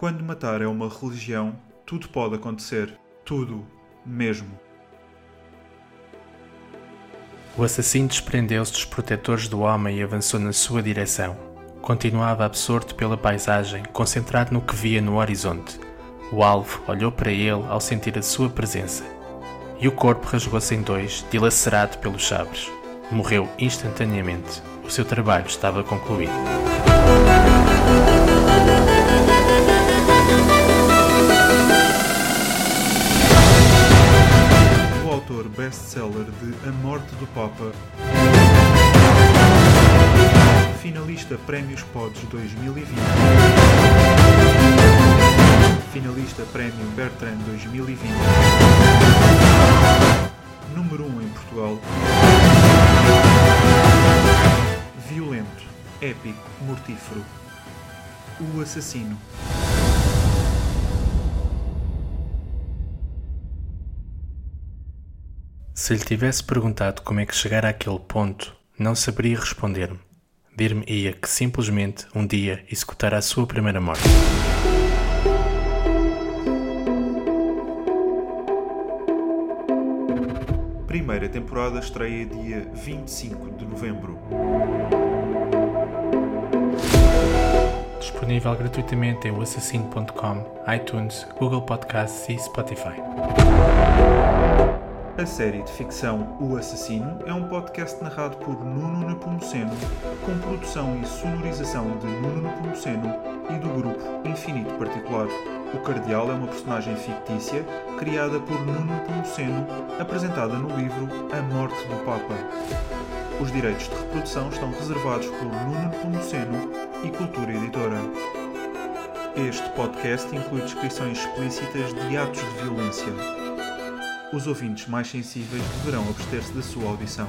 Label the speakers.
Speaker 1: Quando matar é uma religião, tudo pode acontecer. Tudo, mesmo.
Speaker 2: O assassino desprendeu-se dos protetores do homem e avançou na sua direção. Continuava absorto pela paisagem, concentrado no que via no horizonte. O alvo olhou para ele ao sentir a sua presença. E o corpo rasgou-se em dois, dilacerado pelos sabres. Morreu instantaneamente. O seu trabalho estava concluído.
Speaker 1: Best-seller de A Morte do Papa, finalista Prémios Pods 2020, finalista Prémio Bertrand 2020, número 1 um em Portugal, violento, épico, mortífero, o assassino.
Speaker 2: Se lhe tivesse perguntado como é que chegara àquele ponto, não saberia responder-me. Dir-me-ia que simplesmente um dia executara a sua primeira morte.
Speaker 1: Primeira temporada estreia dia 25 de novembro.
Speaker 2: Disponível gratuitamente em oassassino.com, iTunes, Google Podcasts e Spotify.
Speaker 1: A série de ficção O Assassino é um podcast narrado por Nuno Nepomuceno, com produção e sonorização de Nuno Nepomuceno e do grupo Infinito Particular. O Cardeal é uma personagem fictícia criada por Nuno Nepomuceno, apresentada no livro A Morte do Papa. Os direitos de reprodução estão reservados por Nuno Nepomuceno e Cultura Editora. Este podcast inclui descrições explícitas de atos de violência. Os ouvintes mais sensíveis deverão abster-se da sua audição.